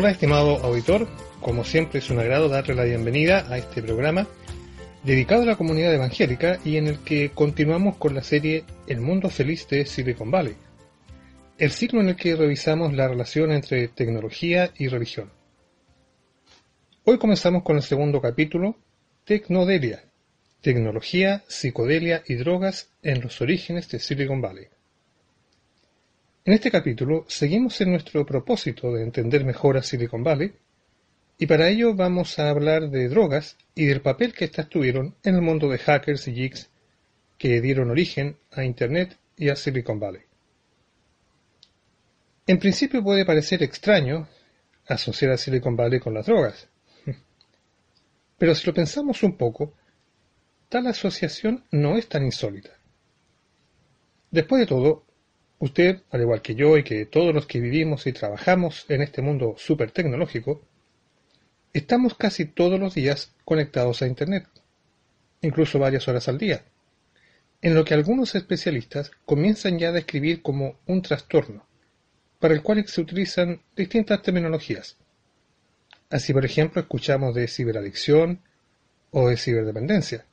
Hola estimado auditor, como siempre es un agrado darle la bienvenida a este programa dedicado a la comunidad evangélica y en el que continuamos con la serie El mundo feliz de Silicon Valley, el ciclo en el que revisamos la relación entre tecnología y religión. Hoy comenzamos con el segundo capítulo, Tecnodelia, tecnología, psicodelia y drogas en los orígenes de Silicon Valley. En este capítulo seguimos en nuestro propósito de entender mejor a Silicon Valley y para ello vamos a hablar de drogas y del papel que éstas tuvieron en el mundo de hackers y geeks que dieron origen a Internet y a Silicon Valley. En principio puede parecer extraño asociar a Silicon Valley con las drogas, pero si lo pensamos un poco, tal asociación no es tan insólita. Después de todo, Usted, al igual que yo y que todos los que vivimos y trabajamos en este mundo súper tecnológico, estamos casi todos los días conectados a Internet, incluso varias horas al día, en lo que algunos especialistas comienzan ya a describir como un trastorno, para el cual se utilizan distintas terminologías. Así, por ejemplo, escuchamos de ciberadicción o de ciberdependencia.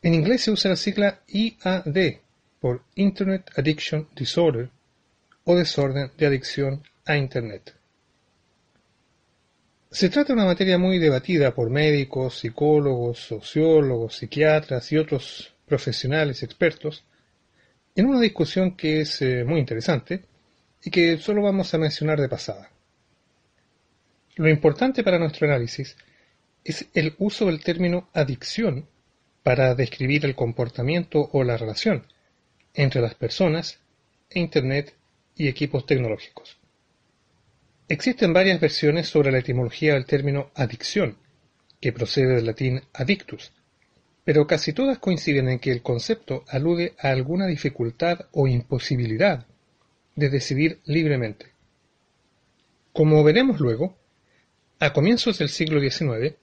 En inglés se usa la sigla IAD, por Internet Addiction Disorder o desorden de adicción a Internet. Se trata de una materia muy debatida por médicos, psicólogos, sociólogos, psiquiatras y otros profesionales expertos, en una discusión que es eh, muy interesante y que solo vamos a mencionar de pasada. Lo importante para nuestro análisis es el uso del término adicción para describir el comportamiento o la relación, entre las personas, Internet y equipos tecnológicos. Existen varias versiones sobre la etimología del término adicción, que procede del latín adictus, pero casi todas coinciden en que el concepto alude a alguna dificultad o imposibilidad de decidir libremente. Como veremos luego, a comienzos del siglo XIX,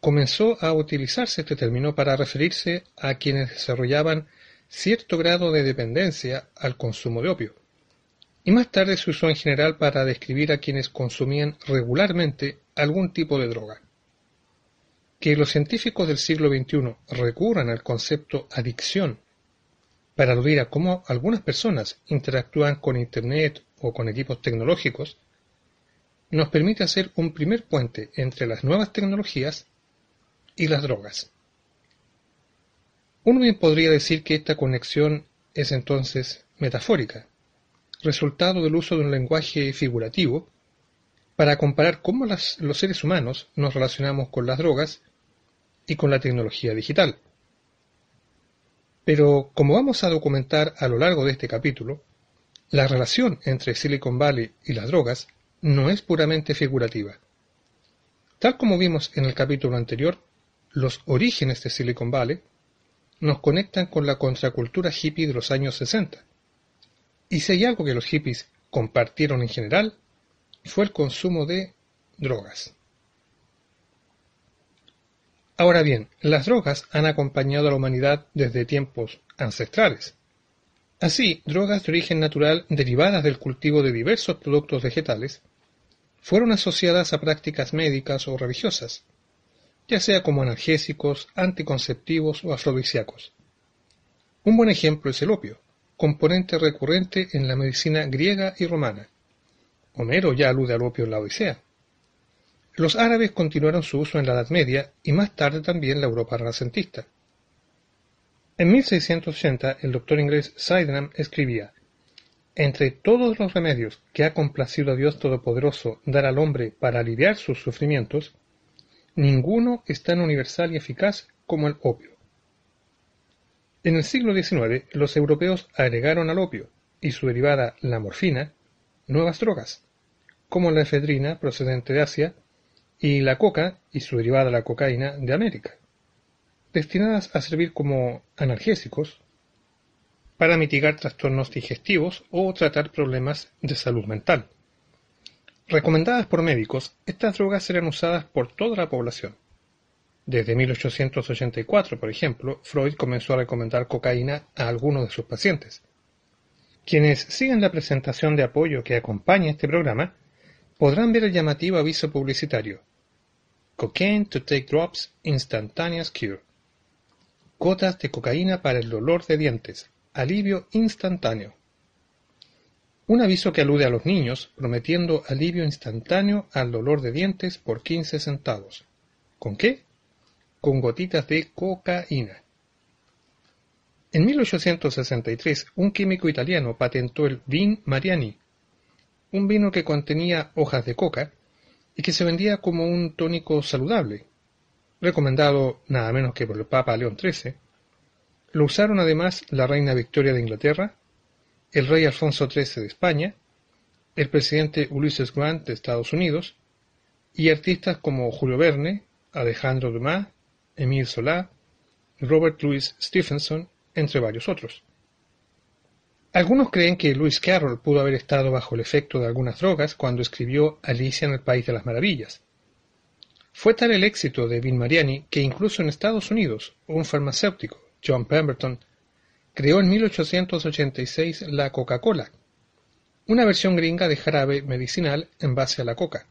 comenzó a utilizarse este término para referirse a quienes desarrollaban cierto grado de dependencia al consumo de opio, y más tarde se usó en general para describir a quienes consumían regularmente algún tipo de droga. Que los científicos del siglo XXI recurran al concepto adicción para aludir a cómo algunas personas interactúan con Internet o con equipos tecnológicos, nos permite hacer un primer puente entre las nuevas tecnologías y las drogas. Uno bien podría decir que esta conexión es entonces metafórica, resultado del uso de un lenguaje figurativo para comparar cómo los seres humanos nos relacionamos con las drogas y con la tecnología digital. Pero como vamos a documentar a lo largo de este capítulo, la relación entre Silicon Valley y las drogas no es puramente figurativa. Tal como vimos en el capítulo anterior, los orígenes de Silicon Valley nos conectan con la contracultura hippie de los años 60. Y si hay algo que los hippies compartieron en general, fue el consumo de drogas. Ahora bien, las drogas han acompañado a la humanidad desde tiempos ancestrales. Así, drogas de origen natural derivadas del cultivo de diversos productos vegetales fueron asociadas a prácticas médicas o religiosas, ya sea como analgésicos, anticonceptivos o afrodisíacos. Un buen ejemplo es el opio, componente recurrente en la medicina griega y romana. Homero ya alude al opio en la Odisea. Los árabes continuaron su uso en la Edad Media y más tarde también la Europa renacentista. En 1680 el doctor inglés Sydenham escribía Entre todos los remedios que ha complacido a Dios Todopoderoso dar al hombre para aliviar sus sufrimientos, Ninguno es tan universal y eficaz como el opio. En el siglo XIX, los europeos agregaron al opio y su derivada, la morfina, nuevas drogas, como la efedrina procedente de Asia y la coca y su derivada, la cocaína, de América, destinadas a servir como analgésicos para mitigar trastornos digestivos o tratar problemas de salud mental. Recomendadas por médicos, estas drogas eran usadas por toda la población. Desde 1884, por ejemplo, Freud comenzó a recomendar cocaína a algunos de sus pacientes. Quienes siguen la presentación de apoyo que acompaña este programa podrán ver el llamativo aviso publicitario Cocaine to take drops, instantaneous cure. Gotas de cocaína para el dolor de dientes, alivio instantáneo. Un aviso que alude a los niños, prometiendo alivio instantáneo al dolor de dientes por 15 centavos. ¿Con qué? Con gotitas de cocaína. En 1863, un químico italiano patentó el Vin Mariani, un vino que contenía hojas de coca y que se vendía como un tónico saludable, recomendado nada menos que por el Papa León XIII. Lo usaron además la reina Victoria de Inglaterra, el rey Alfonso XIII de España, el presidente Ulysses Grant de Estados Unidos y artistas como Julio Verne, Alejandro Dumas, Emile Solá, Robert Louis Stevenson, entre varios otros. Algunos creen que Lewis Carroll pudo haber estado bajo el efecto de algunas drogas cuando escribió Alicia en el País de las Maravillas. Fue tal el éxito de Bill Mariani que incluso en Estados Unidos, un farmacéutico, John Pemberton, creó en 1886 la Coca-Cola, una versión gringa de jarabe medicinal en base a la coca.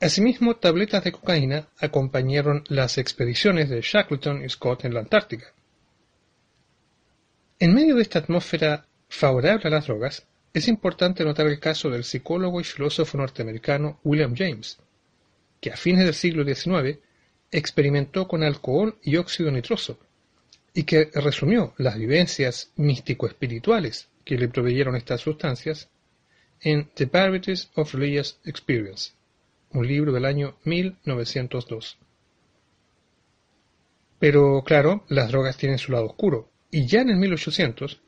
Asimismo, tabletas de cocaína acompañaron las expediciones de Shackleton y Scott en la Antártica. En medio de esta atmósfera favorable a las drogas, es importante notar el caso del psicólogo y filósofo norteamericano William James, que a fines del siglo XIX experimentó con alcohol y óxido nitroso, y que resumió las vivencias místico-espirituales que le proveyeron estas sustancias en The Varieties of Religious Experience, un libro del año 1902. Pero claro, las drogas tienen su lado oscuro, y ya en el 1800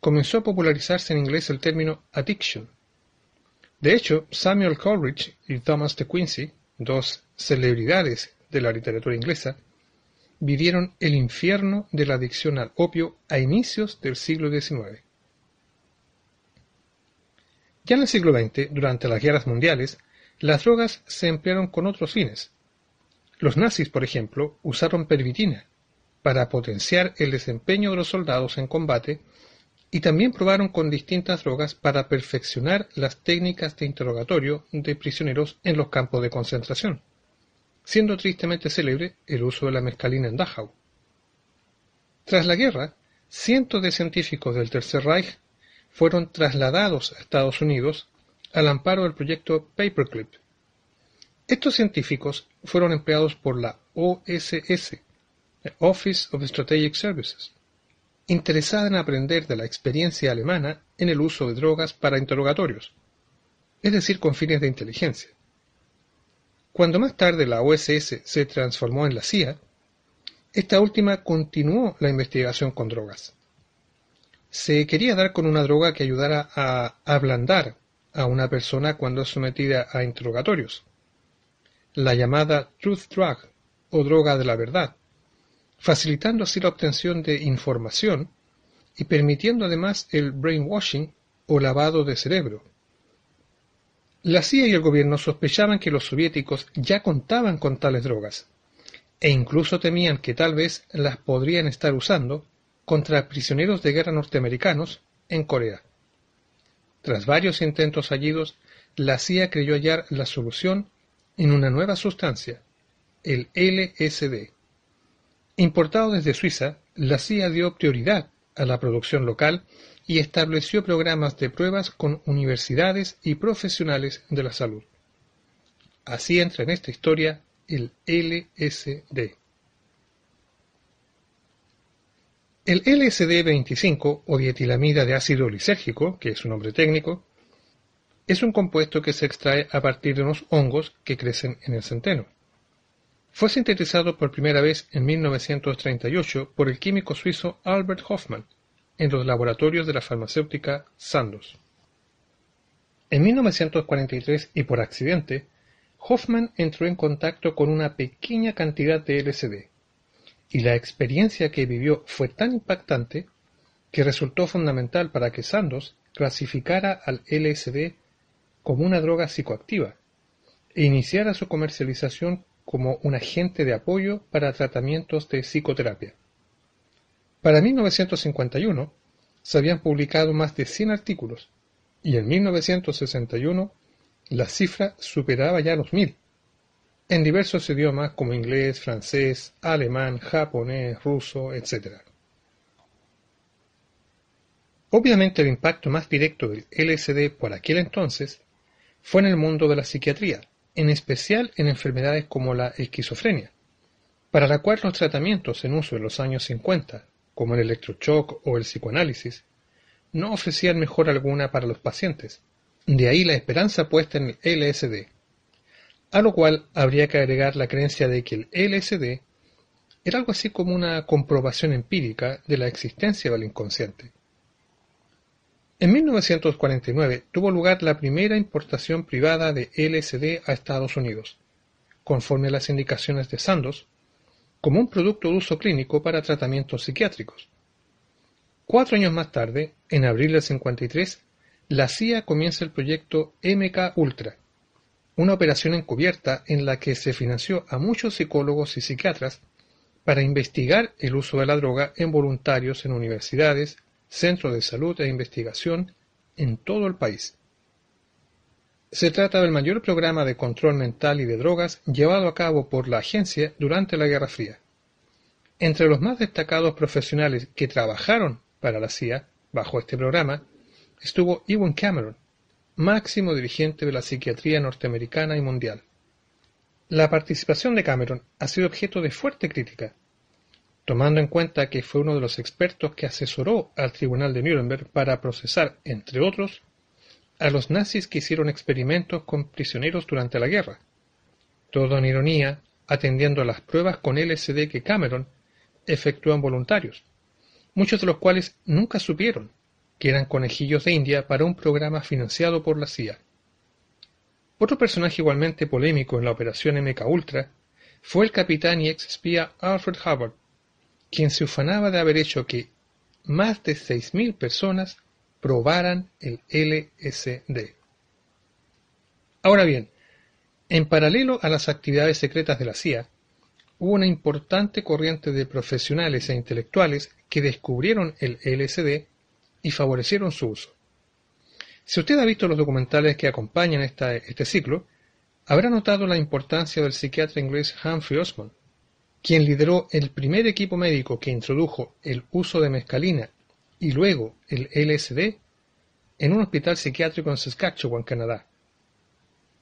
comenzó a popularizarse en inglés el término addiction. De hecho, Samuel Coleridge y Thomas de Quincy, dos celebridades de la literatura inglesa, vivieron el infierno de la adicción al opio a inicios del siglo XIX. Ya en el siglo XX, durante las guerras mundiales, las drogas se emplearon con otros fines. Los nazis, por ejemplo, usaron pervitina para potenciar el desempeño de los soldados en combate y también probaron con distintas drogas para perfeccionar las técnicas de interrogatorio de prisioneros en los campos de concentración siendo tristemente célebre el uso de la mescalina en Dachau. Tras la guerra, cientos de científicos del Tercer Reich fueron trasladados a Estados Unidos al amparo del proyecto Paperclip. Estos científicos fueron empleados por la OSS, Office of Strategic Services, interesada en aprender de la experiencia alemana en el uso de drogas para interrogatorios, es decir, con fines de inteligencia. Cuando más tarde la OSS se transformó en la CIA, esta última continuó la investigación con drogas. Se quería dar con una droga que ayudara a ablandar a una persona cuando es sometida a interrogatorios, la llamada Truth Drug o droga de la verdad, facilitando así la obtención de información y permitiendo además el brainwashing o lavado de cerebro, la CIA y el gobierno sospechaban que los soviéticos ya contaban con tales drogas, e incluso temían que tal vez las podrían estar usando contra prisioneros de guerra norteamericanos en Corea. Tras varios intentos fallidos, la CIA creyó hallar la solución en una nueva sustancia, el LSD. Importado desde Suiza, la CIA dio prioridad a la producción local y estableció programas de pruebas con universidades y profesionales de la salud. Así entra en esta historia el LSD. El LSD-25 o dietilamida de ácido lisérgico, que es su nombre técnico, es un compuesto que se extrae a partir de unos hongos que crecen en el centeno. Fue sintetizado por primera vez en 1938 por el químico suizo Albert Hoffmann en los laboratorios de la farmacéutica Sandoz. En 1943 y por accidente, Hoffman entró en contacto con una pequeña cantidad de LSD, y la experiencia que vivió fue tan impactante que resultó fundamental para que Sandoz clasificara al LSD como una droga psicoactiva e iniciara su comercialización como un agente de apoyo para tratamientos de psicoterapia. Para 1951 se habían publicado más de 100 artículos y en 1961 la cifra superaba ya los mil, en diversos idiomas como inglés, francés, alemán, japonés, ruso, etc. Obviamente el impacto más directo del LSD por aquel entonces fue en el mundo de la psiquiatría, en especial en enfermedades como la esquizofrenia, para la cual los tratamientos en uso en los años 50, como el electroshock o el psicoanálisis, no ofrecían mejora alguna para los pacientes. De ahí la esperanza puesta en el LSD, a lo cual habría que agregar la creencia de que el LSD era algo así como una comprobación empírica de la existencia del inconsciente. En 1949 tuvo lugar la primera importación privada de LSD a Estados Unidos, conforme a las indicaciones de Sandoz, como un producto de uso clínico para tratamientos psiquiátricos. Cuatro años más tarde, en abril del 53, la CIA comienza el proyecto MK Ultra, una operación encubierta en la que se financió a muchos psicólogos y psiquiatras para investigar el uso de la droga en voluntarios en universidades, centros de salud e investigación en todo el país. Se trata del mayor programa de control mental y de drogas llevado a cabo por la agencia durante la Guerra Fría. Entre los más destacados profesionales que trabajaron para la CIA bajo este programa estuvo Ewan Cameron, máximo dirigente de la psiquiatría norteamericana y mundial. La participación de Cameron ha sido objeto de fuerte crítica, tomando en cuenta que fue uno de los expertos que asesoró al Tribunal de Nuremberg para procesar, entre otros, a los nazis que hicieron experimentos con prisioneros durante la guerra. Todo en ironía, atendiendo a las pruebas con LSD que Cameron efectuó en voluntarios, muchos de los cuales nunca supieron que eran conejillos de India para un programa financiado por la CIA. Otro personaje igualmente polémico en la operación MK Ultra fue el capitán y ex espía Alfred Hubbard, quien se ufanaba de haber hecho que más de 6.000 personas probaran el LSD. Ahora bien, en paralelo a las actividades secretas de la CIA, hubo una importante corriente de profesionales e intelectuales que descubrieron el LSD y favorecieron su uso. Si usted ha visto los documentales que acompañan este ciclo, habrá notado la importancia del psiquiatra inglés Humphrey Osmond, quien lideró el primer equipo médico que introdujo el uso de mescalina y luego el LSD en un hospital psiquiátrico en Saskatchewan, Canadá.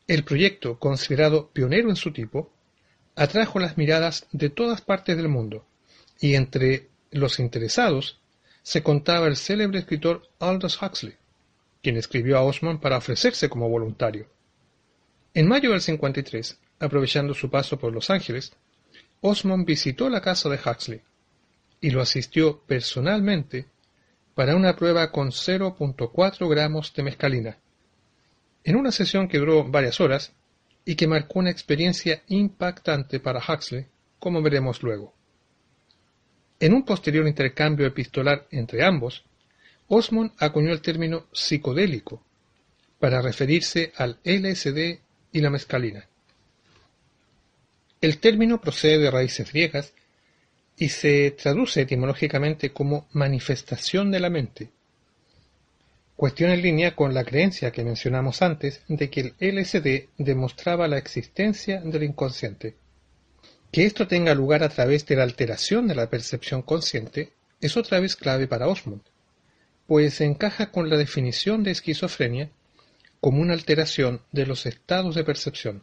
El proyecto, considerado pionero en su tipo, atrajo las miradas de todas partes del mundo, y entre los interesados se contaba el célebre escritor Aldous Huxley, quien escribió a Osmond para ofrecerse como voluntario. En mayo del 53, aprovechando su paso por Los Ángeles, Osmond visitó la casa de Huxley y lo asistió personalmente para una prueba con 0.4 gramos de mescalina, en una sesión que duró varias horas y que marcó una experiencia impactante para Huxley, como veremos luego. En un posterior intercambio epistolar entre ambos, Osmond acuñó el término psicodélico para referirse al LSD y la mescalina. El término procede de raíces griegas y se traduce etimológicamente como manifestación de la mente. Cuestión en línea con la creencia que mencionamos antes de que el LSD demostraba la existencia del inconsciente. Que esto tenga lugar a través de la alteración de la percepción consciente es otra vez clave para Osmond, pues encaja con la definición de esquizofrenia como una alteración de los estados de percepción.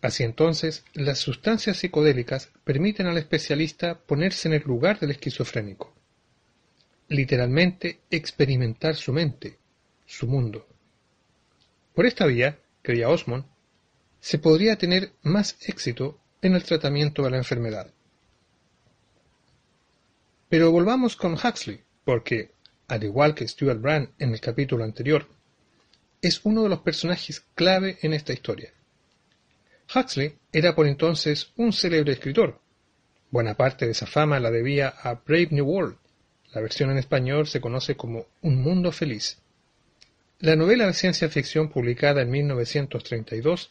Así entonces, las sustancias psicodélicas permiten al especialista ponerse en el lugar del esquizofrénico, literalmente experimentar su mente, su mundo. Por esta vía, creía Osmond, se podría tener más éxito en el tratamiento de la enfermedad. Pero volvamos con Huxley, porque, al igual que Stuart Brand en el capítulo anterior, es uno de los personajes clave en esta historia. Huxley era por entonces un célebre escritor. Buena parte de esa fama la debía a Brave New World. La versión en español se conoce como Un Mundo Feliz. La novela de ciencia ficción publicada en 1932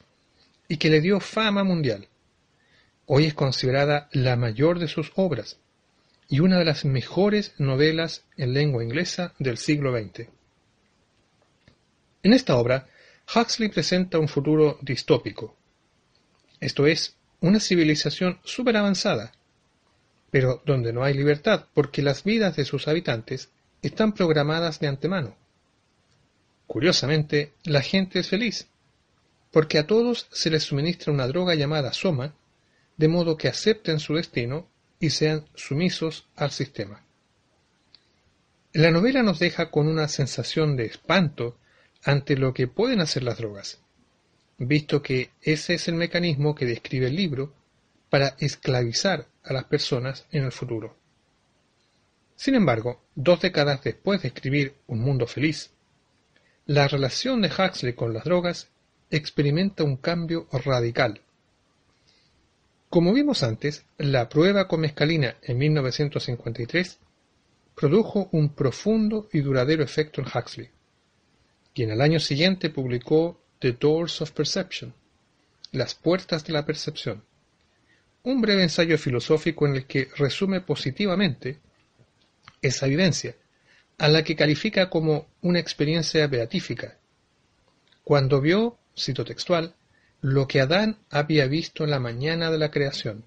y que le dio fama mundial. Hoy es considerada la mayor de sus obras y una de las mejores novelas en lengua inglesa del siglo XX. En esta obra, Huxley presenta un futuro distópico, esto es, una civilización súper avanzada, pero donde no hay libertad porque las vidas de sus habitantes están programadas de antemano. Curiosamente, la gente es feliz, porque a todos se les suministra una droga llamada soma, de modo que acepten su destino y sean sumisos al sistema. La novela nos deja con una sensación de espanto ante lo que pueden hacer las drogas, visto que ese es el mecanismo que describe el libro para esclavizar a las personas en el futuro. Sin embargo, dos décadas después de escribir Un mundo feliz, la relación de Huxley con las drogas experimenta un cambio radical. Como vimos antes, la prueba con mescalina en 1953 produjo un profundo y duradero efecto en Huxley, quien al año siguiente publicó The Doors of Perception, Las puertas de la percepción, un breve ensayo filosófico en el que resume positivamente esa evidencia, a la que califica como una experiencia beatífica, cuando vio, cito textual, lo que Adán había visto en la mañana de la creación.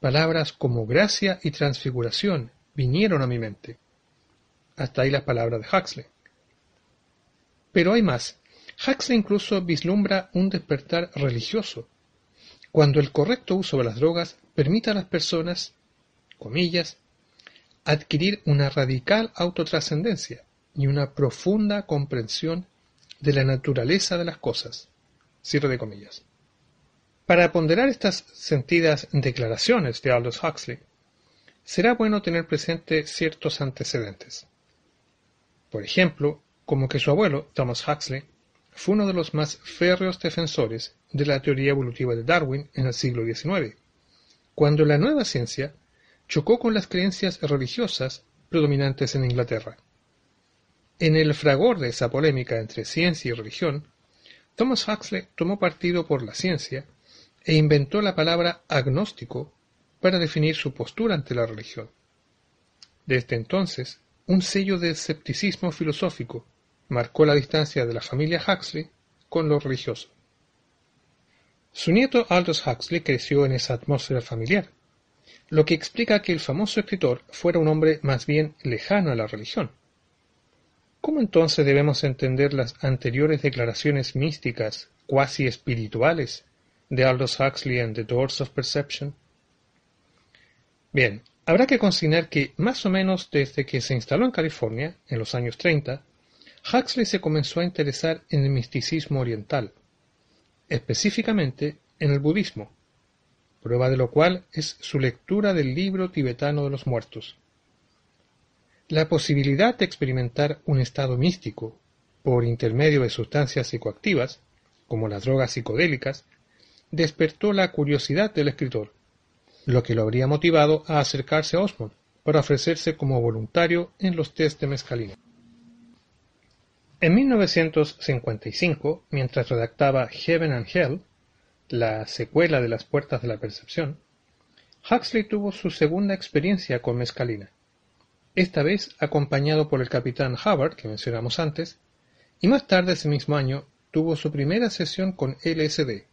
Palabras como gracia y transfiguración vinieron a mi mente. Hasta ahí las palabras de Huxley. Pero hay más. Huxley incluso vislumbra un despertar religioso, cuando el correcto uso de las drogas permite a las personas, comillas, adquirir una radical autotrascendencia y una profunda comprensión de la naturaleza de las cosas. Cierre de comillas. Para ponderar estas sentidas declaraciones de Aldous Huxley, será bueno tener presente ciertos antecedentes. Por ejemplo, como que su abuelo, Thomas Huxley, fue uno de los más férreos defensores de la teoría evolutiva de Darwin en el siglo XIX, cuando la nueva ciencia chocó con las creencias religiosas predominantes en Inglaterra. En el fragor de esa polémica entre ciencia y religión, Thomas Huxley tomó partido por la ciencia e inventó la palabra agnóstico para definir su postura ante la religión. Desde entonces, un sello de escepticismo filosófico marcó la distancia de la familia Huxley con lo religioso. Su nieto Aldous Huxley creció en esa atmósfera familiar, lo que explica que el famoso escritor fuera un hombre más bien lejano a la religión. ¿Cómo entonces debemos entender las anteriores declaraciones místicas, cuasi espirituales, de Aldous Huxley en The Doors of Perception? Bien, habrá que consignar que más o menos desde que se instaló en California, en los años 30, Huxley se comenzó a interesar en el misticismo oriental, específicamente en el budismo, prueba de lo cual es su lectura del libro tibetano de los muertos. La posibilidad de experimentar un estado místico por intermedio de sustancias psicoactivas, como las drogas psicodélicas, despertó la curiosidad del escritor, lo que lo habría motivado a acercarse a Osmond para ofrecerse como voluntario en los test de mescalina. En 1955, mientras redactaba Heaven and Hell, la secuela de Las Puertas de la Percepción, Huxley tuvo su segunda experiencia con mescalina, esta vez acompañado por el capitán Hubbard, que mencionamos antes, y más tarde ese mismo año tuvo su primera sesión con LSD,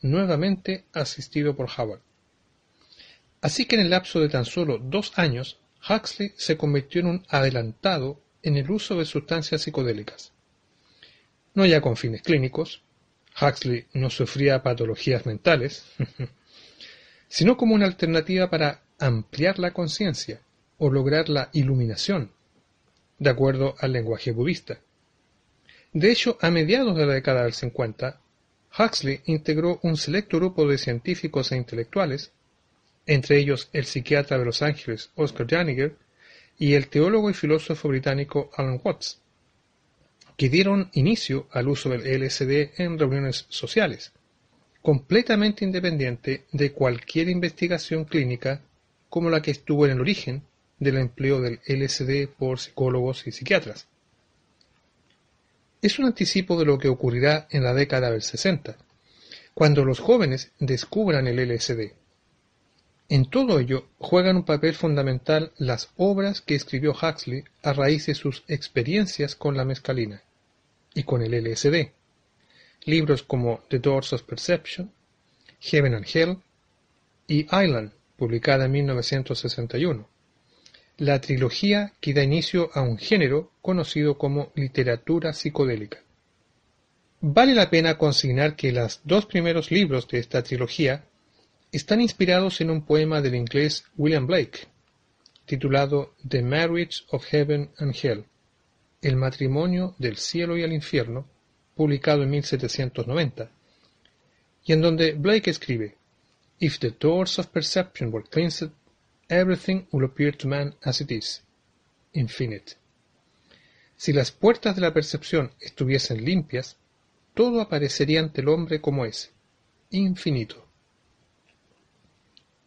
nuevamente asistido por Hubbard. Así que en el lapso de tan solo dos años, Huxley se convirtió en un adelantado en el uso de sustancias psicodélicas. No ya con fines clínicos, Huxley no sufría patologías mentales, sino como una alternativa para ampliar la conciencia o lograr la iluminación, de acuerdo al lenguaje budista. De hecho, a mediados de la década del 50, Huxley integró un selecto grupo de científicos e intelectuales, entre ellos el psiquiatra de Los Ángeles Oscar Janiger y el teólogo y filósofo británico Alan Watts, que dieron inicio al uso del LSD en reuniones sociales, completamente independiente de cualquier investigación clínica como la que estuvo en el origen del empleo del LSD por psicólogos y psiquiatras. Es un anticipo de lo que ocurrirá en la década del 60, cuando los jóvenes descubran el LSD en todo ello juegan un papel fundamental las obras que escribió Huxley a raíz de sus experiencias con la mescalina y con el LSD, libros como The Doors of Perception, Heaven and Hell y Island, publicada en 1961, la trilogía que da inicio a un género conocido como literatura psicodélica. Vale la pena consignar que los dos primeros libros de esta trilogía están inspirados en un poema del inglés William Blake, titulado The Marriage of Heaven and Hell, El matrimonio del cielo y el infierno, publicado en 1790, y en donde Blake escribe, If the doors of perception were cleansed, everything will appear to man as it is, infinite. Si las puertas de la percepción estuviesen limpias, todo aparecería ante el hombre como es, infinito.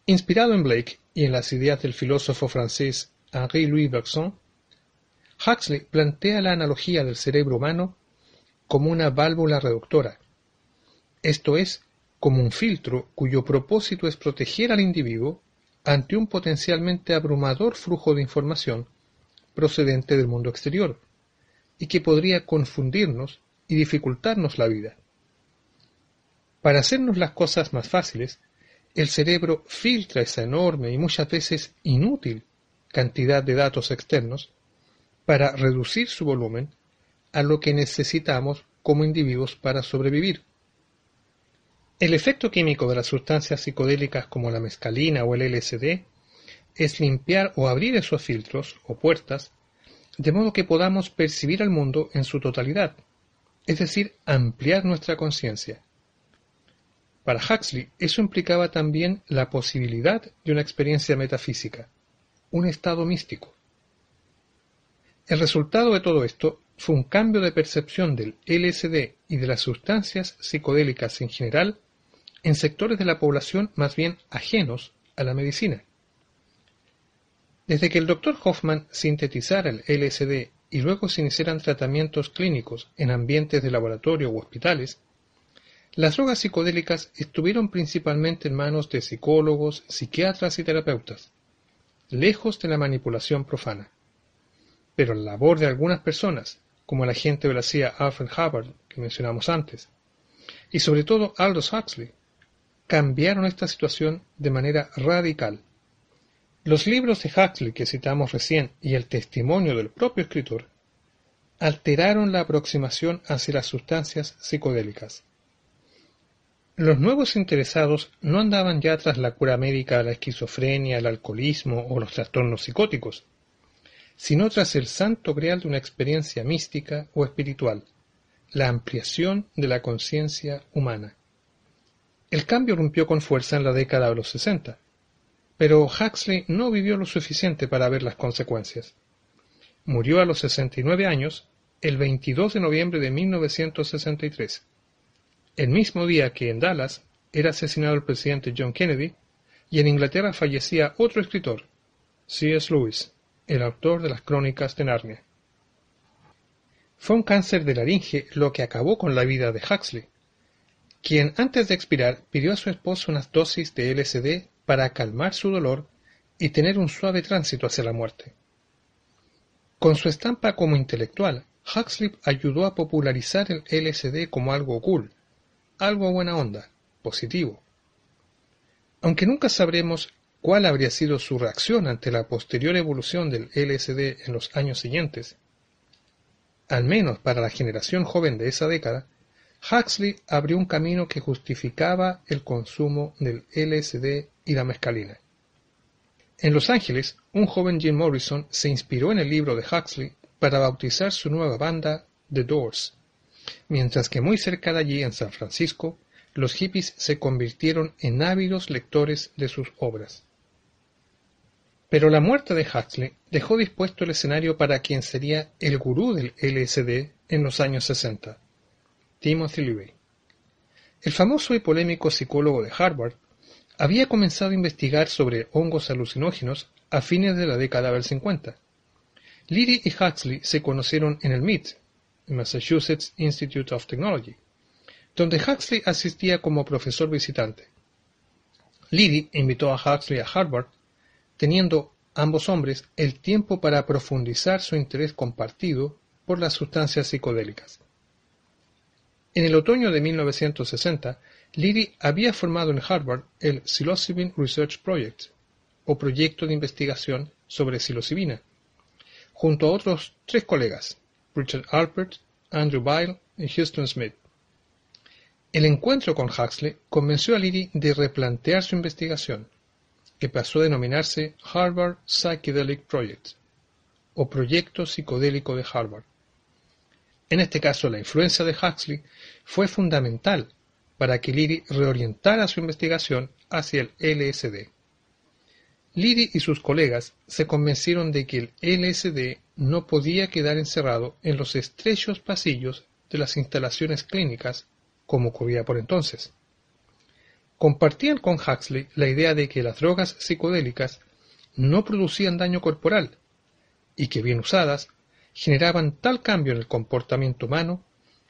Inspirado en Blake y en las ideas del filósofo francés Henri-Louis Bergson, Huxley plantea la analogía del cerebro humano como una válvula reductora, esto es, como un filtro cuyo propósito es proteger al individuo ante un potencialmente abrumador flujo de información procedente del mundo exterior, y que podría confundirnos y dificultarnos la vida. Para hacernos las cosas más fáciles, el cerebro filtra esa enorme y muchas veces inútil cantidad de datos externos para reducir su volumen a lo que necesitamos como individuos para sobrevivir. El efecto químico de las sustancias psicodélicas como la mescalina o el LSD es limpiar o abrir esos filtros o puertas de modo que podamos percibir al mundo en su totalidad, es decir, ampliar nuestra conciencia. Para Huxley eso implicaba también la posibilidad de una experiencia metafísica, un estado místico. El resultado de todo esto fue un cambio de percepción del LSD y de las sustancias psicodélicas en general en sectores de la población más bien ajenos a la medicina. Desde que el Dr. Hoffman sintetizara el LSD y luego se iniciaran tratamientos clínicos en ambientes de laboratorio u hospitales, las drogas psicodélicas estuvieron principalmente en manos de psicólogos, psiquiatras y terapeutas, lejos de la manipulación profana. Pero la labor de algunas personas, como el agente de la CIA Alfred Hubbard, que mencionamos antes, y sobre todo Aldous Huxley, cambiaron esta situación de manera radical. Los libros de Huxley que citamos recién y el testimonio del propio escritor alteraron la aproximación hacia las sustancias psicodélicas. Los nuevos interesados no andaban ya tras la cura médica a la esquizofrenia, el alcoholismo o los trastornos psicóticos, sino tras el santo grial de una experiencia mística o espiritual, la ampliación de la conciencia humana. El cambio rompió con fuerza en la década de los sesenta, pero Huxley no vivió lo suficiente para ver las consecuencias. Murió a los 69 años el 22 de noviembre de 1963, el mismo día que en Dallas era asesinado el presidente John Kennedy y en Inglaterra fallecía otro escritor, C.S. Lewis, el autor de las Crónicas de Narnia. Fue un cáncer de laringe lo que acabó con la vida de Huxley, quien antes de expirar pidió a su esposo unas dosis de LSD para calmar su dolor y tener un suave tránsito hacia la muerte. Con su estampa como intelectual, Huxley ayudó a popularizar el LSD como algo cool, algo buena onda, positivo. Aunque nunca sabremos cuál habría sido su reacción ante la posterior evolución del LSD en los años siguientes, al menos para la generación joven de esa década, Huxley abrió un camino que justificaba el consumo del LSD y la mescalina. En Los Ángeles, un joven Jim Morrison se inspiró en el libro de Huxley para bautizar su nueva banda The Doors, mientras que muy cerca de allí, en San Francisco, los hippies se convirtieron en ávidos lectores de sus obras. Pero la muerte de Huxley dejó dispuesto el escenario para quien sería el gurú del LSD en los años 60, Timothy Leary. El famoso y polémico psicólogo de Harvard había comenzado a investigar sobre hongos alucinógenos a fines de la década del 50. Leary y Huxley se conocieron en el MIT, Massachusetts Institute of Technology, donde Huxley asistía como profesor visitante. Leary invitó a Huxley a Harvard, teniendo ambos hombres el tiempo para profundizar su interés compartido por las sustancias psicodélicas. En el otoño de 1960, Leary había formado en Harvard el Psilocybin Research Project, o proyecto de investigación sobre psilocibina, junto a otros tres colegas, Richard Alpert, Andrew Byle y Houston Smith. El encuentro con Huxley convenció a Leary de replantear su investigación, que pasó a denominarse Harvard Psychedelic Project, o Proyecto Psicodélico de Harvard. En este caso, la influencia de Huxley fue fundamental para que Leary reorientara su investigación hacia el LSD. Leary y sus colegas se convencieron de que el LSD no podía quedar encerrado en los estrechos pasillos de las instalaciones clínicas como ocurría por entonces. Compartían con Huxley la idea de que las drogas psicodélicas no producían daño corporal y que bien usadas generaban tal cambio en el comportamiento humano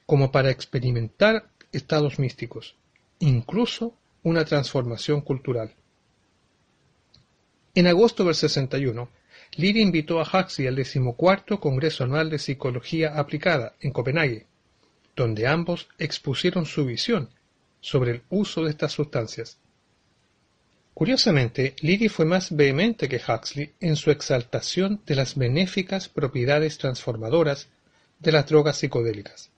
como para experimentar estados místicos, incluso una transformación cultural. En agosto del 61, Leary invitó a Huxley al decimocuarto Congreso Anual de Psicología Aplicada en Copenhague, donde ambos expusieron su visión sobre el uso de estas sustancias. Curiosamente, Leary fue más vehemente que Huxley en su exaltación de las benéficas propiedades transformadoras de las drogas psicodélicas.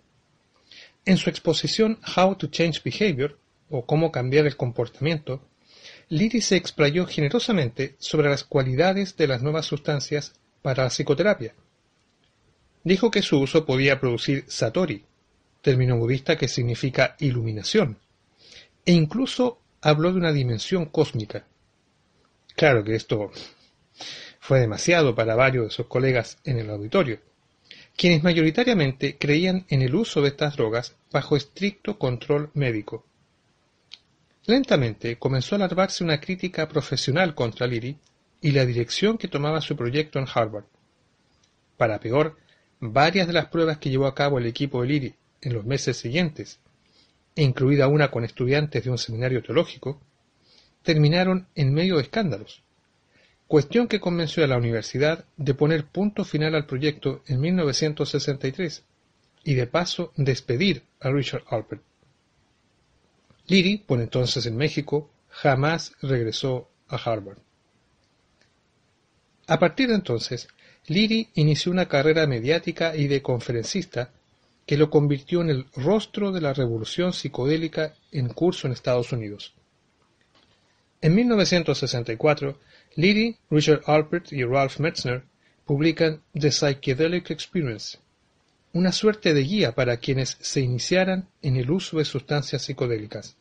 En su exposición How to Change Behavior, o Cómo cambiar el comportamiento, Leary se explayó generosamente sobre las cualidades de las nuevas sustancias para la psicoterapia. Dijo que su uso podía producir satori, término budista que significa iluminación, e incluso habló de una dimensión cósmica. Claro que esto fue demasiado para varios de sus colegas en el auditorio, quienes mayoritariamente creían en el uso de estas drogas bajo estricto control médico. Lentamente comenzó a larvarse una crítica profesional contra Leary y la dirección que tomaba su proyecto en Harvard. Para peor, varias de las pruebas que llevó a cabo el equipo de Leary en los meses siguientes, incluida una con estudiantes de un seminario teológico, terminaron en medio de escándalos, cuestión que convenció a la universidad de poner punto final al proyecto en 1963 y de paso despedir a Richard Alpert. Leary, por entonces en México, jamás regresó a Harvard. A partir de entonces, Leary inició una carrera mediática y de conferencista que lo convirtió en el rostro de la revolución psicodélica en curso en Estados Unidos. En 1964, Leary, Richard Alpert y Ralph Metzner publican The Psychedelic Experience, una suerte de guía para quienes se iniciaran en el uso de sustancias psicodélicas.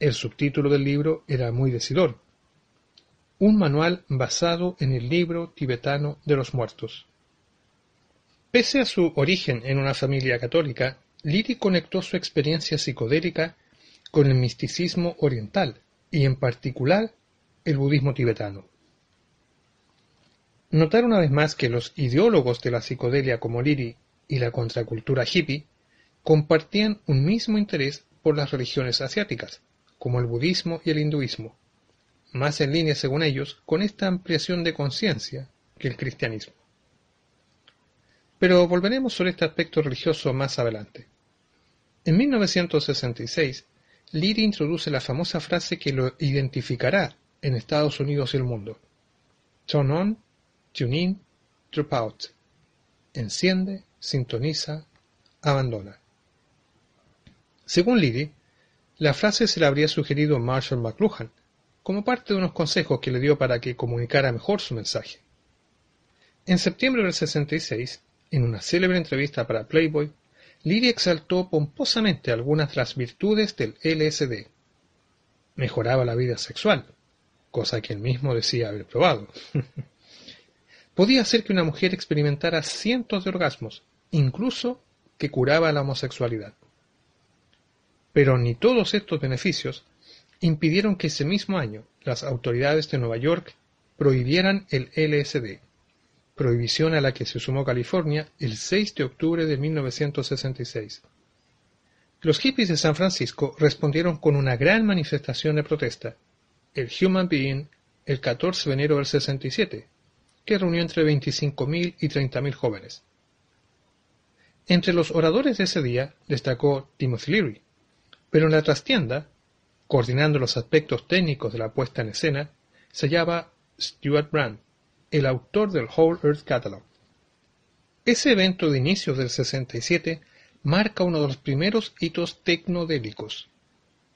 El subtítulo del libro era muy decidor. Un manual basado en el libro tibetano de los muertos. Pese a su origen en una familia católica, Leary conectó su experiencia psicodélica con el misticismo oriental y en particular el budismo tibetano. Notar una vez más que los ideólogos de la psicodelia como Leary y la contracultura hippie compartían un mismo interés por las religiones asiáticas, como el budismo y el hinduismo, más en línea, según ellos, con esta ampliación de conciencia que el cristianismo. Pero volveremos sobre este aspecto religioso más adelante. En 1966, Leary introduce la famosa frase que lo identificará en Estados Unidos y el mundo. Turn tune in, drop out. Enciende, sintoniza, abandona. Según Leary, la frase se la habría sugerido Marshall McLuhan, como parte de unos consejos que le dio para que comunicara mejor su mensaje. En septiembre del 66, en una célebre entrevista para Playboy, Leary exaltó pomposamente algunas de las virtudes del LSD. Mejoraba la vida sexual, cosa que él mismo decía haber probado. Podía hacer que una mujer experimentara cientos de orgasmos, incluso que curaba la homosexualidad. Pero ni todos estos beneficios impidieron que ese mismo año las autoridades de Nueva York prohibieran el LSD, prohibición a la que se sumó California el 6 de octubre de 1966. Los hippies de San Francisco respondieron con una gran manifestación de protesta, el Human Being, el 14 de enero del 67, que reunió entre 25.000 y 30.000 jóvenes. Entre los oradores de ese día destacó Timothy Leary, pero en la trastienda, coordinando los aspectos técnicos de la puesta en escena, se hallaba Stuart Brand, el autor del Whole Earth Catalog. Ese evento de inicios del 67 marca uno de los primeros hitos tecnodélicos,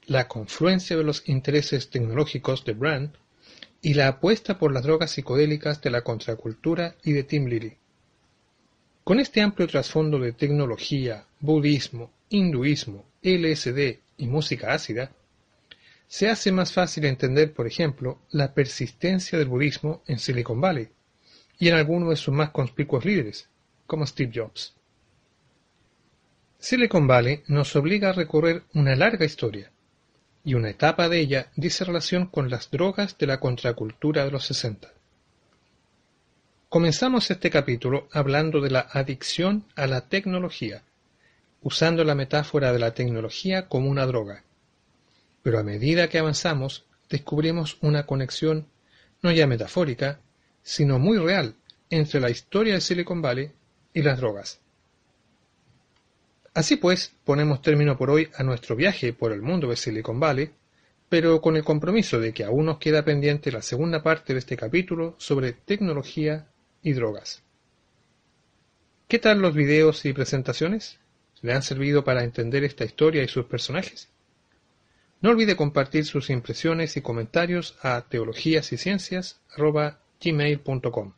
la confluencia de los intereses tecnológicos de Brand y la apuesta por las drogas psicodélicas de la contracultura y de Tim Lilly. Con este amplio trasfondo de tecnología, budismo, hinduismo, LSD y música ácida, se hace más fácil entender, por ejemplo, la persistencia del budismo en Silicon Valley y en algunos de sus más conspicuos líderes, como Steve Jobs. Silicon Valley nos obliga a recorrer una larga historia, y una etapa de ella dice relación con las drogas de la contracultura de los 60. Comenzamos este capítulo hablando de la adicción a la tecnología, usando la metáfora de la tecnología como una droga. Pero a medida que avanzamos, descubrimos una conexión no ya metafórica, sino muy real entre la historia de Silicon Valley y las drogas. Así pues, ponemos término por hoy a nuestro viaje por el mundo de Silicon Valley, pero con el compromiso de que aún nos queda pendiente la segunda parte de este capítulo sobre tecnología y drogas. ¿Qué tal los videos y presentaciones? ¿Le han servido para entender esta historia y sus personajes? No olvide compartir sus impresiones y comentarios a teologíasyciencias.gmail.com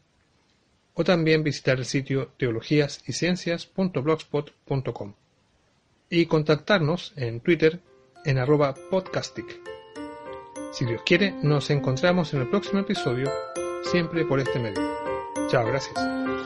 o también visitar el sitio teologíasyciencias.blogspot.com y contactarnos en Twitter en arroba podcastic. Si Dios quiere, nos encontramos en el próximo episodio, siempre por este medio. Chao, gracias.